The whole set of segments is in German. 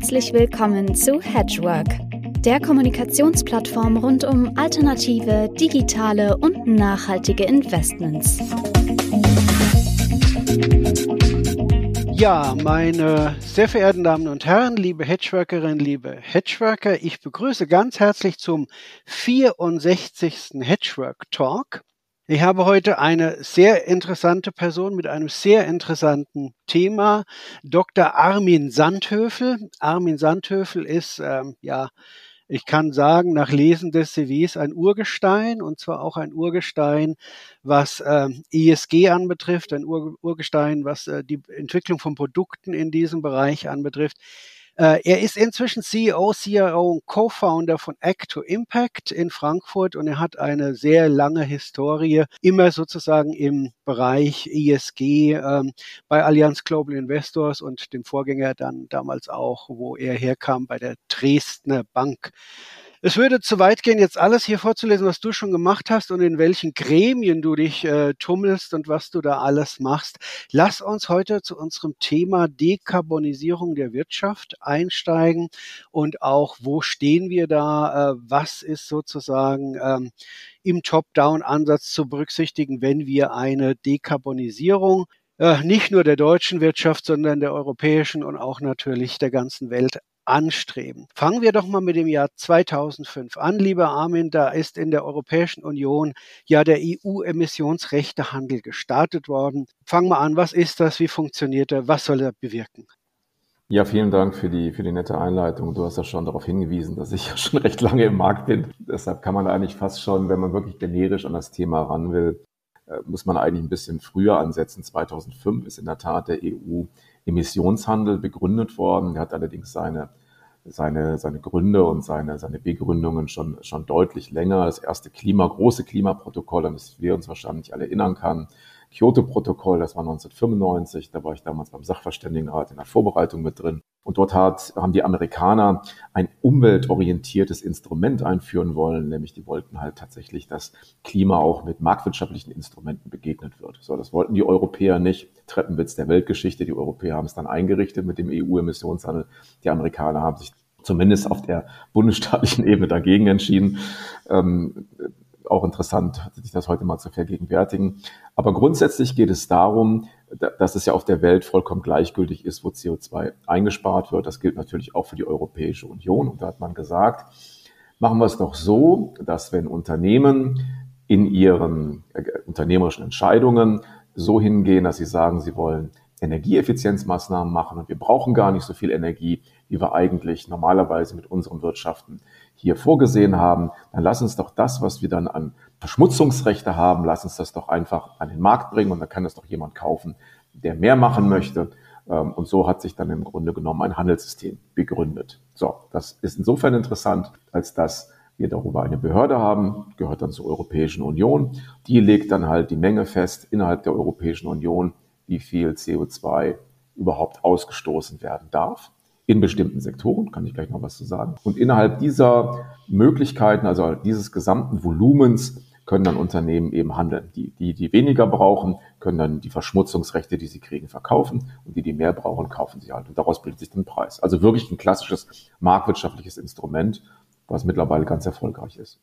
Herzlich willkommen zu Hedgework, der Kommunikationsplattform rund um alternative, digitale und nachhaltige Investments. Ja, meine sehr verehrten Damen und Herren, liebe Hedgeworkerinnen, liebe Hedgeworker, ich begrüße ganz herzlich zum 64. Hedgework Talk. Ich habe heute eine sehr interessante Person mit einem sehr interessanten Thema, Dr. Armin Sandhöfel. Armin Sandhöfel ist, ähm, ja, ich kann sagen, nach Lesen des CVs ein Urgestein und zwar auch ein Urgestein, was ähm, ESG anbetrifft, ein Ur Urgestein, was äh, die Entwicklung von Produkten in diesem Bereich anbetrifft. Äh, er ist inzwischen CEO, CRO und Co-Founder von Act to Impact in Frankfurt und er hat eine sehr lange Historie, immer sozusagen im Bereich ESG ähm, bei Allianz Global Investors und dem Vorgänger dann damals auch, wo er herkam, bei der Dresdner Bank. Es würde zu weit gehen, jetzt alles hier vorzulesen, was du schon gemacht hast und in welchen Gremien du dich äh, tummelst und was du da alles machst. Lass uns heute zu unserem Thema Dekarbonisierung der Wirtschaft einsteigen und auch, wo stehen wir da? Äh, was ist sozusagen ähm, im Top-Down-Ansatz zu berücksichtigen, wenn wir eine Dekarbonisierung äh, nicht nur der deutschen Wirtschaft, sondern der europäischen und auch natürlich der ganzen Welt anstreben. Fangen wir doch mal mit dem Jahr 2005 an, lieber Armin. Da ist in der Europäischen Union ja der EU-Emissionsrechtehandel gestartet worden. Fangen wir an. Was ist das? Wie funktioniert er? Was soll er bewirken? Ja, vielen Dank für die, für die nette Einleitung. Du hast ja schon darauf hingewiesen, dass ich ja schon recht lange im Markt bin. Deshalb kann man eigentlich fast schon, wenn man wirklich generisch an das Thema ran will, muss man eigentlich ein bisschen früher ansetzen. 2005 ist in der Tat der EU Emissionshandel begründet worden. Er hat allerdings seine, seine, seine Gründe und seine, seine Begründungen schon, schon deutlich länger. Das erste Klima, große Klimaprotokoll, an das wir uns wahrscheinlich alle erinnern kann, Kyoto-Protokoll, das war 1995, da war ich damals beim Sachverständigenrat in der Vorbereitung mit drin. Und dort hat, haben die Amerikaner ein umweltorientiertes Instrument einführen wollen, nämlich die wollten halt tatsächlich, dass Klima auch mit marktwirtschaftlichen Instrumenten begegnet wird. So, das wollten die Europäer nicht. Treppenwitz der Weltgeschichte. Die Europäer haben es dann eingerichtet mit dem EU-Emissionshandel. Die Amerikaner haben sich zumindest auf der bundesstaatlichen Ebene dagegen entschieden. Ähm, auch interessant, sich das heute mal zu vergegenwärtigen. Aber grundsätzlich geht es darum, dass es ja auf der Welt vollkommen gleichgültig ist, wo CO2 eingespart wird. Das gilt natürlich auch für die Europäische Union. Und da hat man gesagt, machen wir es doch so, dass wenn Unternehmen in ihren äh, unternehmerischen Entscheidungen so hingehen, dass sie sagen, sie wollen Energieeffizienzmaßnahmen machen und wir brauchen gar nicht so viel Energie, wie wir eigentlich normalerweise mit unseren Wirtschaften hier vorgesehen haben, dann lass uns doch das, was wir dann an Verschmutzungsrechte haben, lass uns das doch einfach an den Markt bringen und dann kann das doch jemand kaufen, der mehr machen möchte. Ähm, und so hat sich dann im Grunde genommen ein Handelssystem begründet. So, das ist insofern interessant, als dass wir darüber eine Behörde haben, gehört dann zur Europäischen Union. Die legt dann halt die Menge fest innerhalb der Europäischen Union, wie viel CO2 überhaupt ausgestoßen werden darf in bestimmten Sektoren, kann ich gleich noch was zu sagen. Und innerhalb dieser Möglichkeiten, also dieses gesamten Volumens, können dann Unternehmen eben handeln. Die, die, die weniger brauchen, können dann die Verschmutzungsrechte, die sie kriegen, verkaufen und die, die mehr brauchen, kaufen sie halt. Und daraus bildet sich dann Preis. Also wirklich ein klassisches marktwirtschaftliches Instrument, was mittlerweile ganz erfolgreich ist.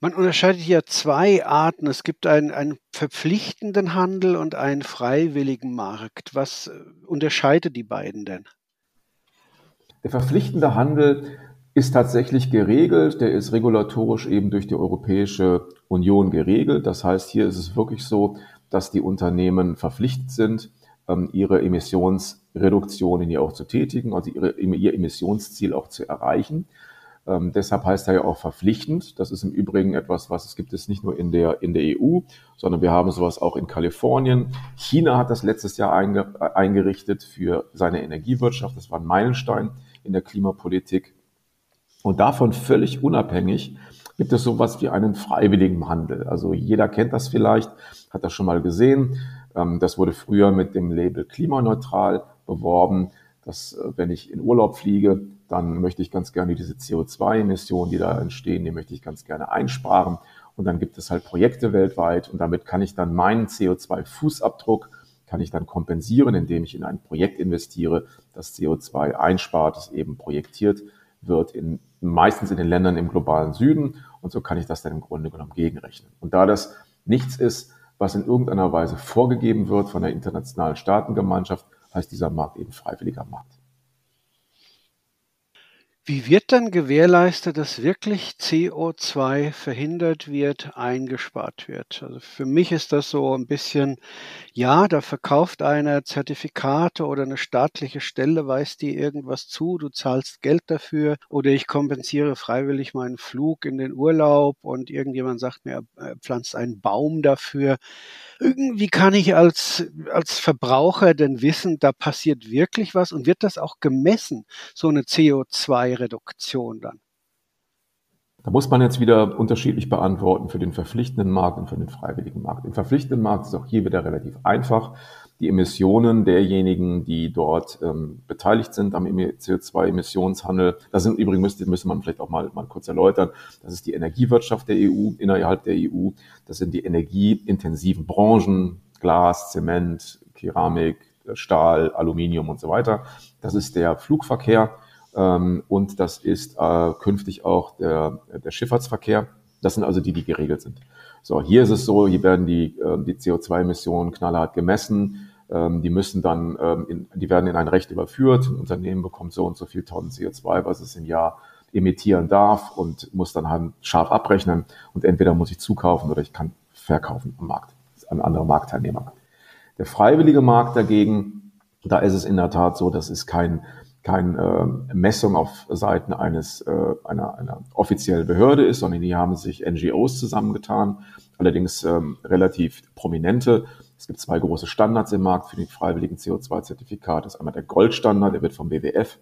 Man unterscheidet hier zwei Arten. Es gibt einen, einen verpflichtenden Handel und einen freiwilligen Markt. Was äh, unterscheidet die beiden denn? Der verpflichtende Handel ist tatsächlich geregelt, der ist regulatorisch eben durch die Europäische Union geregelt. Das heißt, hier ist es wirklich so, dass die Unternehmen verpflichtet sind, ähm, ihre Emissionsreduktionen hier auch zu tätigen, also ihre, ihr Emissionsziel auch zu erreichen. Ähm, deshalb heißt er ja auch verpflichtend. Das ist im Übrigen etwas, was es gibt es nicht nur in der, in der EU, sondern wir haben sowas auch in Kalifornien. China hat das letztes Jahr einge, eingerichtet für seine Energiewirtschaft. Das war ein Meilenstein in der Klimapolitik. Und davon völlig unabhängig gibt es sowas wie einen freiwilligen Handel. Also jeder kennt das vielleicht, hat das schon mal gesehen. Ähm, das wurde früher mit dem Label klimaneutral beworben, dass äh, wenn ich in Urlaub fliege, dann möchte ich ganz gerne diese CO2-Emissionen, die da entstehen, die möchte ich ganz gerne einsparen. Und dann gibt es halt Projekte weltweit und damit kann ich dann meinen CO2-Fußabdruck kann ich dann kompensieren, indem ich in ein Projekt investiere, das CO2 einspart, das eben projektiert wird, in, meistens in den Ländern im globalen Süden. Und so kann ich das dann im Grunde genommen gegenrechnen. Und da das nichts ist, was in irgendeiner Weise vorgegeben wird von der internationalen Staatengemeinschaft, heißt dieser Markt eben freiwilliger Markt. Wie wird dann gewährleistet, dass wirklich CO2 verhindert wird, eingespart wird? Also für mich ist das so ein bisschen, ja, da verkauft einer Zertifikate oder eine staatliche Stelle weist dir irgendwas zu, du zahlst Geld dafür oder ich kompensiere freiwillig meinen Flug in den Urlaub und irgendjemand sagt mir, er pflanzt einen Baum dafür irgendwie kann ich als, als Verbraucher denn wissen, da passiert wirklich was und wird das auch gemessen, so eine CO2-Reduktion dann? Da muss man jetzt wieder unterschiedlich beantworten für den verpflichtenden Markt und für den freiwilligen Markt. Im verpflichtenden Markt ist auch hier wieder relativ einfach die Emissionen derjenigen, die dort ähm, beteiligt sind am CO2-Emissionshandel. Das sind übrigens, müsste, müsste man vielleicht auch mal, mal kurz erläutern, das ist die Energiewirtschaft der EU, innerhalb der EU. Das sind die energieintensiven Branchen, Glas, Zement, Keramik, Stahl, Aluminium und so weiter. Das ist der Flugverkehr ähm, und das ist äh, künftig auch der, der Schifffahrtsverkehr. Das sind also die, die geregelt sind. So, hier ist es so, hier werden die, äh, die CO2-Emissionen knallhart gemessen. Ähm, die müssen dann, ähm, in, die werden in ein Recht überführt. Ein Unternehmen bekommt so und so viel Tonnen CO2, was es im Jahr emittieren darf und muss dann halt scharf abrechnen. Und entweder muss ich zukaufen oder ich kann verkaufen am Markt, an andere Marktteilnehmer. Der freiwillige Markt dagegen, da ist es in der Tat so, das ist kein keine äh, Messung auf Seiten eines äh, einer, einer offiziellen Behörde ist, sondern die haben sich NGOs zusammengetan, allerdings ähm, relativ prominente. Es gibt zwei große Standards im Markt für die freiwilligen CO2-Zertifikate. Das ist einmal der Goldstandard, der wird vom WWF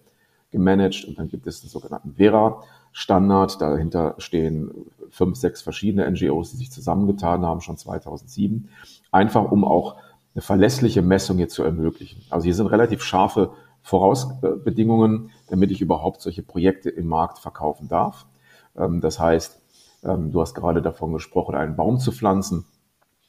gemanagt und dann gibt es den sogenannten Vera-Standard. Dahinter stehen fünf, sechs verschiedene NGOs, die sich zusammengetan haben, schon 2007, einfach um auch eine verlässliche Messung hier zu ermöglichen. Also hier sind relativ scharfe Vorausbedingungen, damit ich überhaupt solche Projekte im Markt verkaufen darf. Ähm, das heißt, ähm, du hast gerade davon gesprochen, einen Baum zu pflanzen.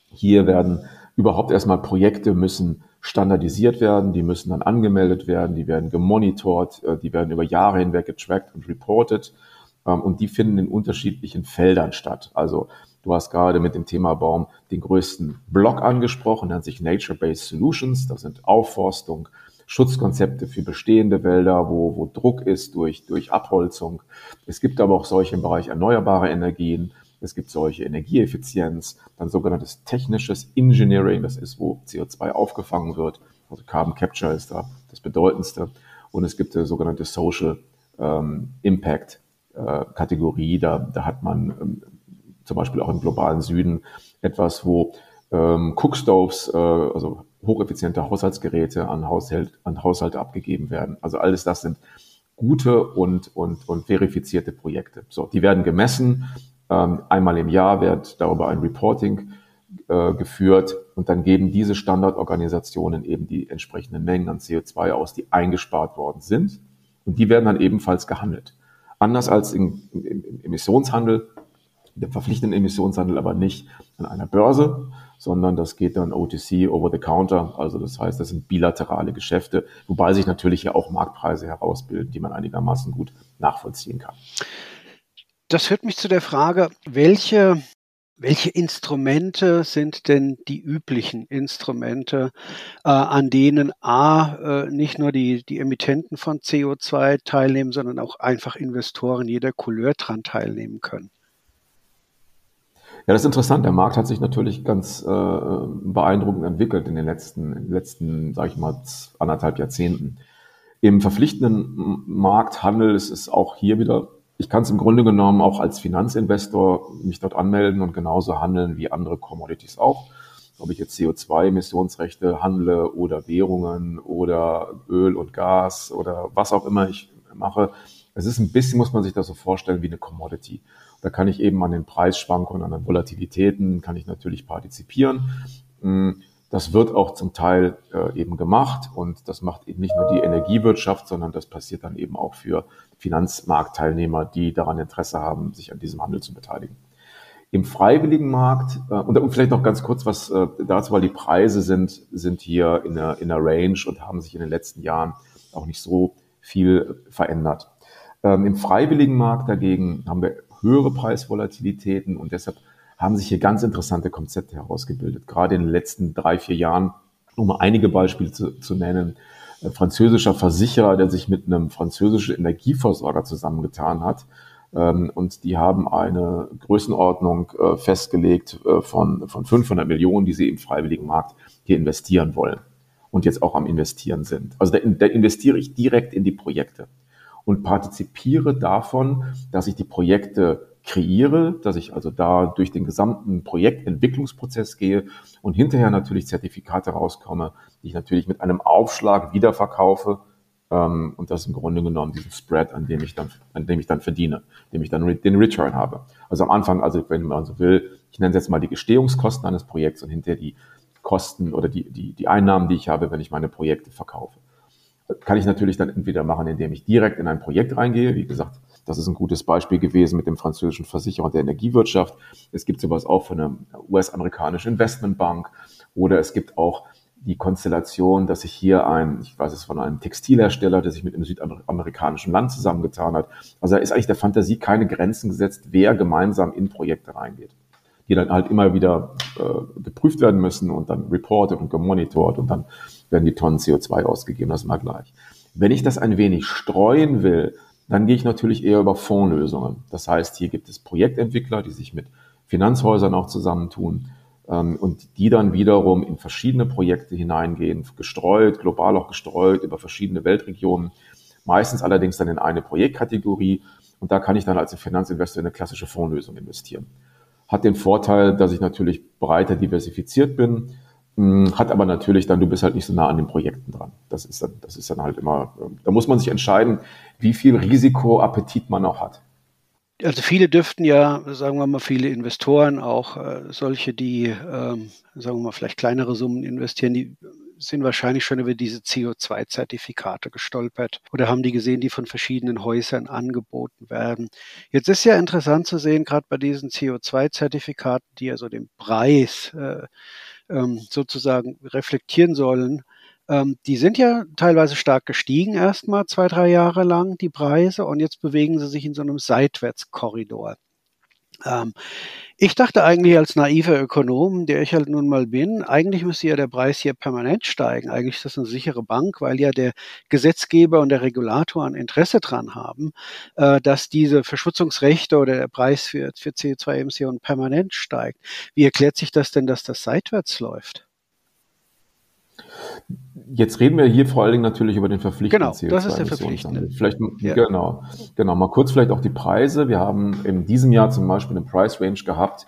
Hier werden überhaupt erstmal Projekte müssen standardisiert werden, die müssen dann angemeldet werden, die werden gemonitort, äh, die werden über Jahre hinweg getrackt und reported ähm, und die finden in unterschiedlichen Feldern statt. Also du hast gerade mit dem Thema Baum den größten Block angesprochen, nennt sich Nature-Based Solutions. Das sind Aufforstung, Schutzkonzepte für bestehende Wälder, wo, wo Druck ist durch, durch Abholzung. Es gibt aber auch solche im Bereich erneuerbare Energien. Es gibt solche Energieeffizienz, dann sogenanntes technisches Engineering, das ist, wo CO2 aufgefangen wird. Also Carbon Capture ist da das bedeutendste. Und es gibt eine sogenannte Social ähm, Impact äh, Kategorie. Da, da hat man ähm, zum Beispiel auch im globalen Süden etwas, wo ähm, Cookstoves, äh, also hocheffiziente Haushaltsgeräte an, Haushalt, an Haushalte abgegeben werden. Also alles das sind gute und, und, und verifizierte Projekte. So, die werden gemessen. Ähm, einmal im Jahr wird darüber ein Reporting äh, geführt und dann geben diese Standardorganisationen eben die entsprechenden Mengen an CO2 aus, die eingespart worden sind. Und die werden dann ebenfalls gehandelt. Anders als im, im, im Emissionshandel, dem verpflichtenden Emissionshandel aber nicht an einer Börse, sondern das geht dann OTC, over the counter. Also das heißt, das sind bilaterale Geschäfte, wobei sich natürlich ja auch Marktpreise herausbilden, die man einigermaßen gut nachvollziehen kann. Das führt mich zu der Frage, welche welche Instrumente sind denn die üblichen Instrumente, äh, an denen A, äh, nicht nur die, die Emittenten von CO2 teilnehmen, sondern auch einfach Investoren jeder Couleur dran teilnehmen können? Ja, das ist interessant. Der Markt hat sich natürlich ganz äh, beeindruckend entwickelt in den letzten, in den letzten, sage ich mal, anderthalb Jahrzehnten. Im verpflichtenden Markthandel ist es auch hier wieder, ich kann es im Grunde genommen auch als Finanzinvestor mich dort anmelden und genauso handeln wie andere Commodities auch. Ob ich jetzt CO2-Emissionsrechte handle oder Währungen oder Öl und Gas oder was auch immer ich mache. Es ist ein bisschen, muss man sich das so vorstellen, wie eine Commodity. Da kann ich eben an den Preisschwankungen, an den Volatilitäten, kann ich natürlich partizipieren. Mm, das wird auch zum Teil äh, eben gemacht und das macht eben nicht nur die Energiewirtschaft, sondern das passiert dann eben auch für Finanzmarktteilnehmer, die daran Interesse haben, sich an diesem Handel zu beteiligen. Im freiwilligen Markt, äh, und, vielleicht noch ganz kurz was äh, dazu, weil die Preise sind, sind hier in der, in der Range und haben sich in den letzten Jahren auch nicht so viel verändert. Ähm, Im freiwilligen Markt dagegen haben wir höhere Preisvolatilitäten und deshalb haben sich hier ganz interessante Konzepte herausgebildet. Gerade in den letzten drei, vier Jahren, um einige Beispiele zu, zu nennen, ein französischer Versicherer, der sich mit einem französischen Energieversorger zusammengetan hat, ähm, und die haben eine Größenordnung äh, festgelegt äh, von, von 500 Millionen, die sie im freiwilligen Markt hier investieren wollen und jetzt auch am Investieren sind. Also da, da investiere ich direkt in die Projekte und partizipiere davon, dass ich die Projekte kreiere, dass ich also da durch den gesamten Projektentwicklungsprozess gehe und hinterher natürlich Zertifikate rauskomme, die ich natürlich mit einem Aufschlag wiederverkaufe ähm, und das im Grunde genommen diesen Spread, an dem ich dann, an dem ich dann verdiene, dem ich dann den Return habe. Also am Anfang, also wenn man so will, ich nenne es jetzt mal die Gestehungskosten eines Projekts und hinterher die Kosten oder die, die, die Einnahmen, die ich habe, wenn ich meine Projekte verkaufe. Kann ich natürlich dann entweder machen, indem ich direkt in ein Projekt reingehe. Wie gesagt, das ist ein gutes Beispiel gewesen mit dem französischen Versicherer der Energiewirtschaft. Es gibt sowas auch von einer US-amerikanischen Investmentbank oder es gibt auch die Konstellation, dass sich hier ein, ich weiß es von einem Textilhersteller, der sich mit einem südamerikanischen Land zusammengetan hat. Also da ist eigentlich der Fantasie keine Grenzen gesetzt, wer gemeinsam in Projekte reingeht, die dann halt immer wieder äh, geprüft werden müssen und dann reported und gemonitort und dann werden die Tonnen CO2 ausgegeben, das mal gleich. Wenn ich das ein wenig streuen will, dann gehe ich natürlich eher über Fondslösungen. Das heißt, hier gibt es Projektentwickler, die sich mit Finanzhäusern auch zusammentun ähm, und die dann wiederum in verschiedene Projekte hineingehen, gestreut, global auch gestreut über verschiedene Weltregionen, meistens allerdings dann in eine Projektkategorie und da kann ich dann als Finanzinvestor in eine klassische Fondslösung investieren. Hat den Vorteil, dass ich natürlich breiter diversifiziert bin, hat aber natürlich dann, du bist halt nicht so nah an den Projekten dran. Das ist dann, das ist dann halt immer, ähm, da muss man sich entscheiden, wie viel Risikoappetit man auch hat. Also viele dürften ja, sagen wir mal, viele Investoren, auch äh, solche, die, ähm, sagen wir mal, vielleicht kleinere Summen investieren, die sind wahrscheinlich schon über diese CO2-Zertifikate gestolpert oder haben die gesehen, die von verschiedenen Häusern angeboten werden. Jetzt ist ja interessant zu sehen, gerade bei diesen CO2-Zertifikaten, die ja so den Preis äh, ähm, sozusagen reflektieren sollen, ähm, die sind ja teilweise stark gestiegen erstmal zwei, drei Jahre lang, die Preise, und jetzt bewegen sie sich in so einem Seitwärtskorridor. Ähm, ich dachte eigentlich als naiver Ökonom, der ich halt nun mal bin, eigentlich müsste ja der Preis hier permanent steigen. Eigentlich ist das eine sichere Bank, weil ja der Gesetzgeber und der Regulator ein Interesse dran haben, äh, dass diese Verschmutzungsrechte oder der Preis für, für CO2-Emissionen permanent steigt. Wie erklärt sich das denn, dass das seitwärts läuft? Jetzt reden wir hier vor allen Dingen natürlich über den verpflichtenden genau, das ist der verpflichtende. Vielleicht, ja. genau, genau, mal kurz vielleicht auch die Preise. Wir haben in diesem Jahr zum Beispiel eine Price Range gehabt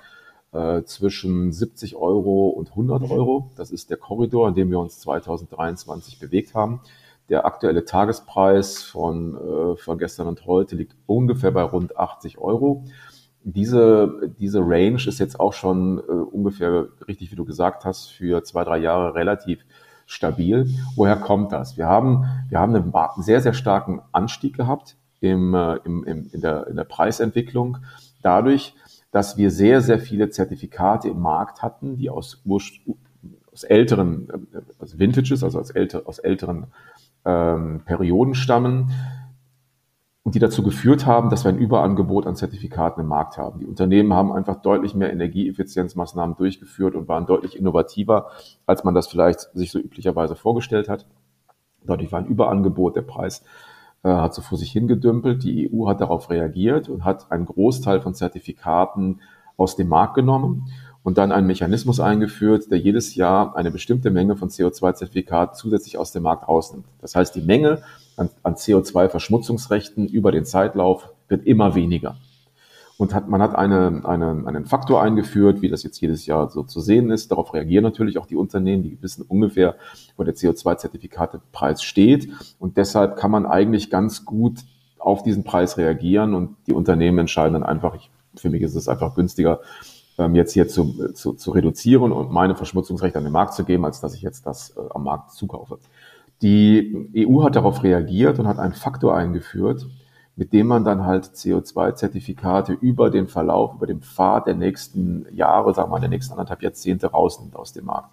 äh, zwischen 70 Euro und 100 mhm. Euro. Das ist der Korridor, in dem wir uns 2023 bewegt haben. Der aktuelle Tagespreis von, äh, von gestern und heute liegt ungefähr bei rund 80 Euro. Diese, diese Range ist jetzt auch schon äh, ungefähr, richtig wie du gesagt hast, für zwei, drei Jahre relativ stabil. Woher kommt das? Wir haben, wir haben einen sehr, sehr starken Anstieg gehabt im, äh, im, im, in, der, in der Preisentwicklung. Dadurch, dass wir sehr, sehr viele Zertifikate im Markt hatten, die aus, aus älteren, äh, aus Vintages, also aus, älter, aus älteren ähm, Perioden stammen, und die dazu geführt haben, dass wir ein Überangebot an Zertifikaten im Markt haben. Die Unternehmen haben einfach deutlich mehr Energieeffizienzmaßnahmen durchgeführt und waren deutlich innovativer, als man das vielleicht sich so üblicherweise vorgestellt hat. Dadurch war ein Überangebot, der Preis äh, hat so vor sich hingedümpelt. Die EU hat darauf reagiert und hat einen Großteil von Zertifikaten aus dem Markt genommen und dann einen Mechanismus eingeführt, der jedes Jahr eine bestimmte Menge von CO2-Zertifikaten zusätzlich aus dem Markt rausnimmt. Das heißt, die Menge an, an CO2-Verschmutzungsrechten über den Zeitlauf wird immer weniger. Und hat, man hat eine, eine, einen Faktor eingeführt, wie das jetzt jedes Jahr so zu sehen ist. Darauf reagieren natürlich auch die Unternehmen, die wissen ungefähr, wo der CO2-Zertifikatepreis steht. Und deshalb kann man eigentlich ganz gut auf diesen Preis reagieren und die Unternehmen entscheiden dann einfach, ich, für mich ist es einfach günstiger, ähm, jetzt hier zu, zu, zu reduzieren und meine Verschmutzungsrechte an den Markt zu geben, als dass ich jetzt das äh, am Markt zukaufe. Die EU hat darauf reagiert und hat einen Faktor eingeführt, mit dem man dann halt CO2-Zertifikate über den Verlauf, über den Pfad der nächsten Jahre, sagen wir mal, der nächsten anderthalb Jahrzehnte rausnimmt aus dem Markt.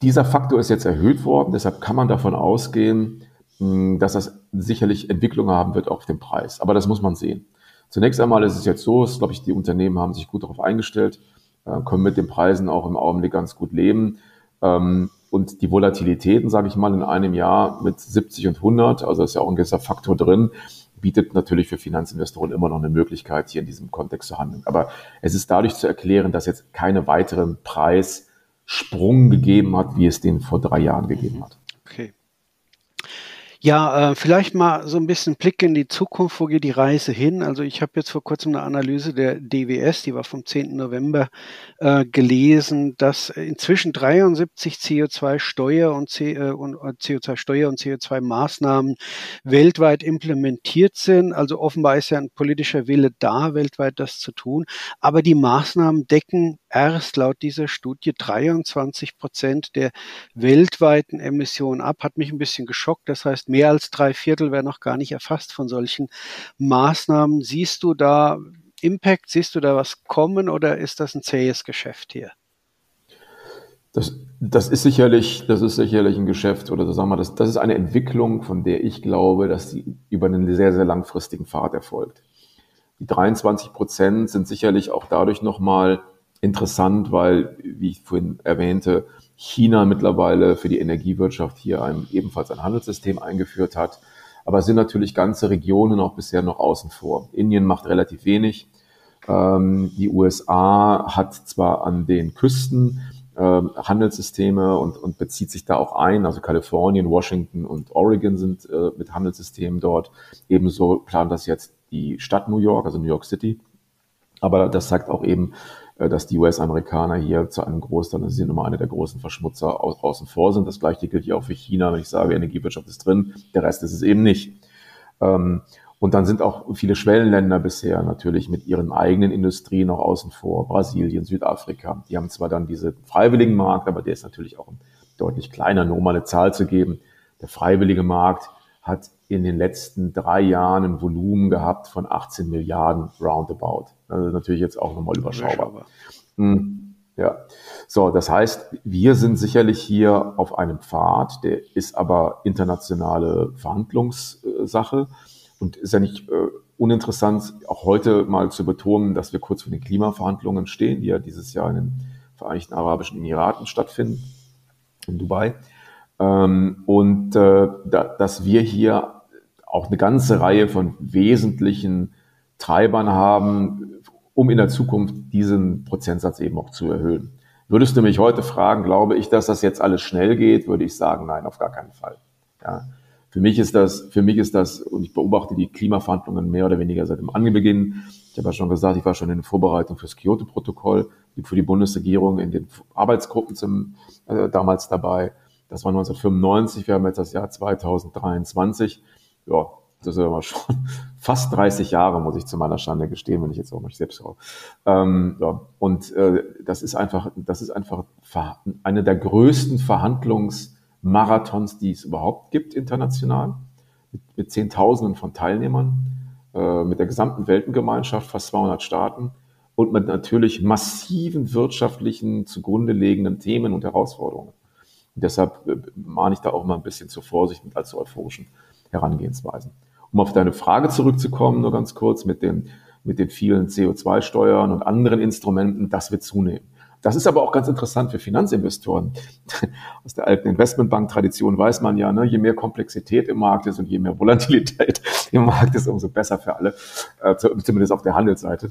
Dieser Faktor ist jetzt erhöht worden, deshalb kann man davon ausgehen, dass das sicherlich Entwicklungen haben wird auf dem Preis. Aber das muss man sehen. Zunächst einmal ist es jetzt so, dass, glaube ich, die Unternehmen haben sich gut darauf eingestellt, äh, können mit den Preisen auch im Augenblick ganz gut leben. Ähm, und die Volatilitäten, sage ich mal, in einem Jahr mit 70 und 100, also ist ja auch ein gewisser Faktor drin, bietet natürlich für Finanzinvestoren immer noch eine Möglichkeit, hier in diesem Kontext zu handeln. Aber es ist dadurch zu erklären, dass jetzt keine weiteren Preissprung gegeben hat, wie es den vor drei Jahren gegeben hat. Okay. Ja, äh, vielleicht mal so ein bisschen Blick in die Zukunft. Wo geht die Reise hin? Also ich habe jetzt vor kurzem eine Analyse der DWS, die war vom 10. November, äh, gelesen, dass inzwischen 73 CO2-Steuer und, C, äh, und äh, CO2-Steuer und CO2-Maßnahmen weltweit implementiert sind. Also offenbar ist ja ein politischer Wille da, weltweit das zu tun. Aber die Maßnahmen decken erst laut dieser Studie 23 Prozent der weltweiten Emissionen ab. Hat mich ein bisschen geschockt. Das heißt, mehr als drei Viertel werden noch gar nicht erfasst von solchen Maßnahmen. Siehst du da Impact? Siehst du da was kommen oder ist das ein zähes Geschäft hier? Das, das ist sicherlich, das ist sicherlich ein Geschäft oder sagen wir, das, das ist eine Entwicklung, von der ich glaube, dass sie über einen sehr, sehr langfristigen Pfad erfolgt. Die 23 Prozent sind sicherlich auch dadurch nochmal interessant, weil, wie ich vorhin erwähnte, China mittlerweile für die Energiewirtschaft hier ein, ebenfalls ein Handelssystem eingeführt hat. Aber es sind natürlich ganze Regionen auch bisher noch außen vor. Indien macht relativ wenig. Ähm, die USA hat zwar an den Küsten äh, Handelssysteme und, und bezieht sich da auch ein. Also Kalifornien, Washington und Oregon sind äh, mit Handelssystemen dort. Ebenso plant das jetzt die Stadt New York, also New York City. Aber das sagt auch eben, dass die US-Amerikaner hier zu einem Großteil, das sind immer einer der großen Verschmutzer außen vor sind. Das gleiche gilt hier auch für China, wenn ich sage, Energiewirtschaft ist drin, der Rest ist es eben nicht. Ähm, und dann sind auch viele Schwellenländer bisher natürlich mit ihren eigenen Industrien noch außen vor. Brasilien, Südafrika. Die haben zwar dann diese freiwilligen Markt, aber der ist natürlich auch deutlich kleiner, nur mal eine Zahl zu geben. Der freiwillige Markt hat in den letzten drei Jahren ein Volumen gehabt von 18 Milliarden roundabout. Also natürlich jetzt auch nochmal überschaubar. Hm, ja. So, das heißt, wir sind sicherlich hier auf einem Pfad, der ist aber internationale Verhandlungssache und ist ja nicht äh, uninteressant, auch heute mal zu betonen, dass wir kurz vor den Klimaverhandlungen stehen, die ja dieses Jahr in den Vereinigten Arabischen Emiraten stattfinden, in Dubai. Ähm, und äh, da, dass wir hier auch eine ganze Reihe von wesentlichen Treibern haben, um in der Zukunft diesen Prozentsatz eben auch zu erhöhen. Würdest du mich heute fragen, glaube ich, dass das jetzt alles schnell geht, würde ich sagen, nein, auf gar keinen Fall. Ja. Für mich ist das, für mich ist das, und ich beobachte die Klimaverhandlungen mehr oder weniger seit dem Anbeginn. Ich habe ja schon gesagt, ich war schon in der Vorbereitung fürs Kyoto-Protokoll, für die Bundesregierung in den Arbeitsgruppen zum, äh, damals dabei. Das war 1995, wir haben jetzt das Jahr 2023 ja, das ist aber schon fast 30 Jahre, muss ich zu meiner Schande gestehen, wenn ich jetzt auch mal selbst schaue. Ähm, ja, und äh, das ist einfach, das ist einfach eine der größten Verhandlungsmarathons, die es überhaupt gibt international, mit, mit Zehntausenden von Teilnehmern, äh, mit der gesamten Weltengemeinschaft, fast 200 Staaten und mit natürlich massiven wirtschaftlichen zugrunde liegenden Themen und Herausforderungen. Deshalb äh, mahne ich da auch mal ein bisschen zur Vorsicht mit allzu euphorischen Herangehensweisen. Um auf deine Frage zurückzukommen, nur ganz kurz mit den, mit den vielen CO2-Steuern und anderen Instrumenten, das wird zunehmen. Das ist aber auch ganz interessant für Finanzinvestoren. Aus der alten Investmentbank-Tradition weiß man ja, ne, je mehr Komplexität im Markt ist und je mehr Volatilität im Markt ist, umso besser für alle, äh, zumindest auf der Handelsseite.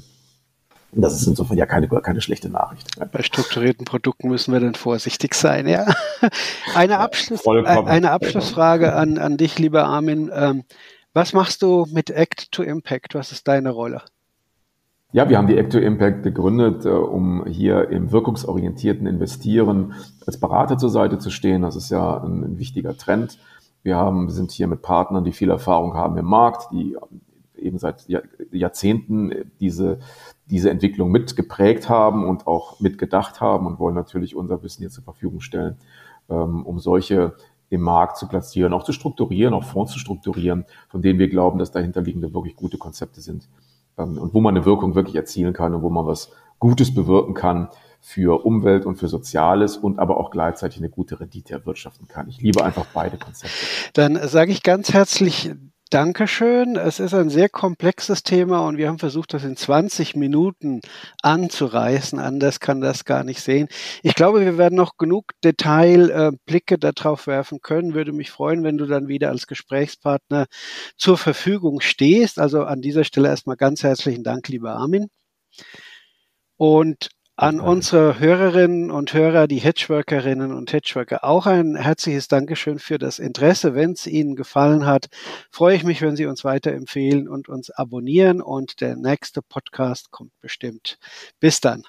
Das ist insofern ja keine, keine schlechte Nachricht. Bei strukturierten Produkten müssen wir dann vorsichtig sein, ja. Eine, Abschluss, eine Abschlussfrage an, an dich, lieber Armin. Ähm, was machst du mit Act to Impact? Was ist deine Rolle? Ja, wir haben die Act to Impact gegründet, äh, um hier im wirkungsorientierten Investieren als Berater zur Seite zu stehen. Das ist ja ein, ein wichtiger Trend. Wir haben, wir sind hier mit Partnern, die viel Erfahrung haben im Markt, die eben seit Jahrzehnten diese diese Entwicklung mitgeprägt haben und auch mitgedacht haben und wollen natürlich unser Wissen hier zur Verfügung stellen, ähm, um solche im Markt zu platzieren, auch zu strukturieren, auch Fonds zu strukturieren, von denen wir glauben, dass dahinterliegende wirklich gute Konzepte sind ähm, und wo man eine Wirkung wirklich erzielen kann und wo man was Gutes bewirken kann für Umwelt und für Soziales und aber auch gleichzeitig eine gute Rendite erwirtschaften kann. Ich liebe einfach beide Konzepte. Dann sage ich ganz herzlich Dankeschön. Es ist ein sehr komplexes Thema und wir haben versucht, das in 20 Minuten anzureißen. Anders kann das gar nicht sehen. Ich glaube, wir werden noch genug Detailblicke äh, darauf werfen können. Würde mich freuen, wenn du dann wieder als Gesprächspartner zur Verfügung stehst. Also an dieser Stelle erstmal ganz herzlichen Dank, lieber Armin. Und an unsere Hörerinnen und Hörer, die Hedgeworkerinnen und Hedgeworker, auch ein herzliches Dankeschön für das Interesse. Wenn es Ihnen gefallen hat, freue ich mich, wenn Sie uns weiterempfehlen und uns abonnieren. Und der nächste Podcast kommt bestimmt. Bis dann.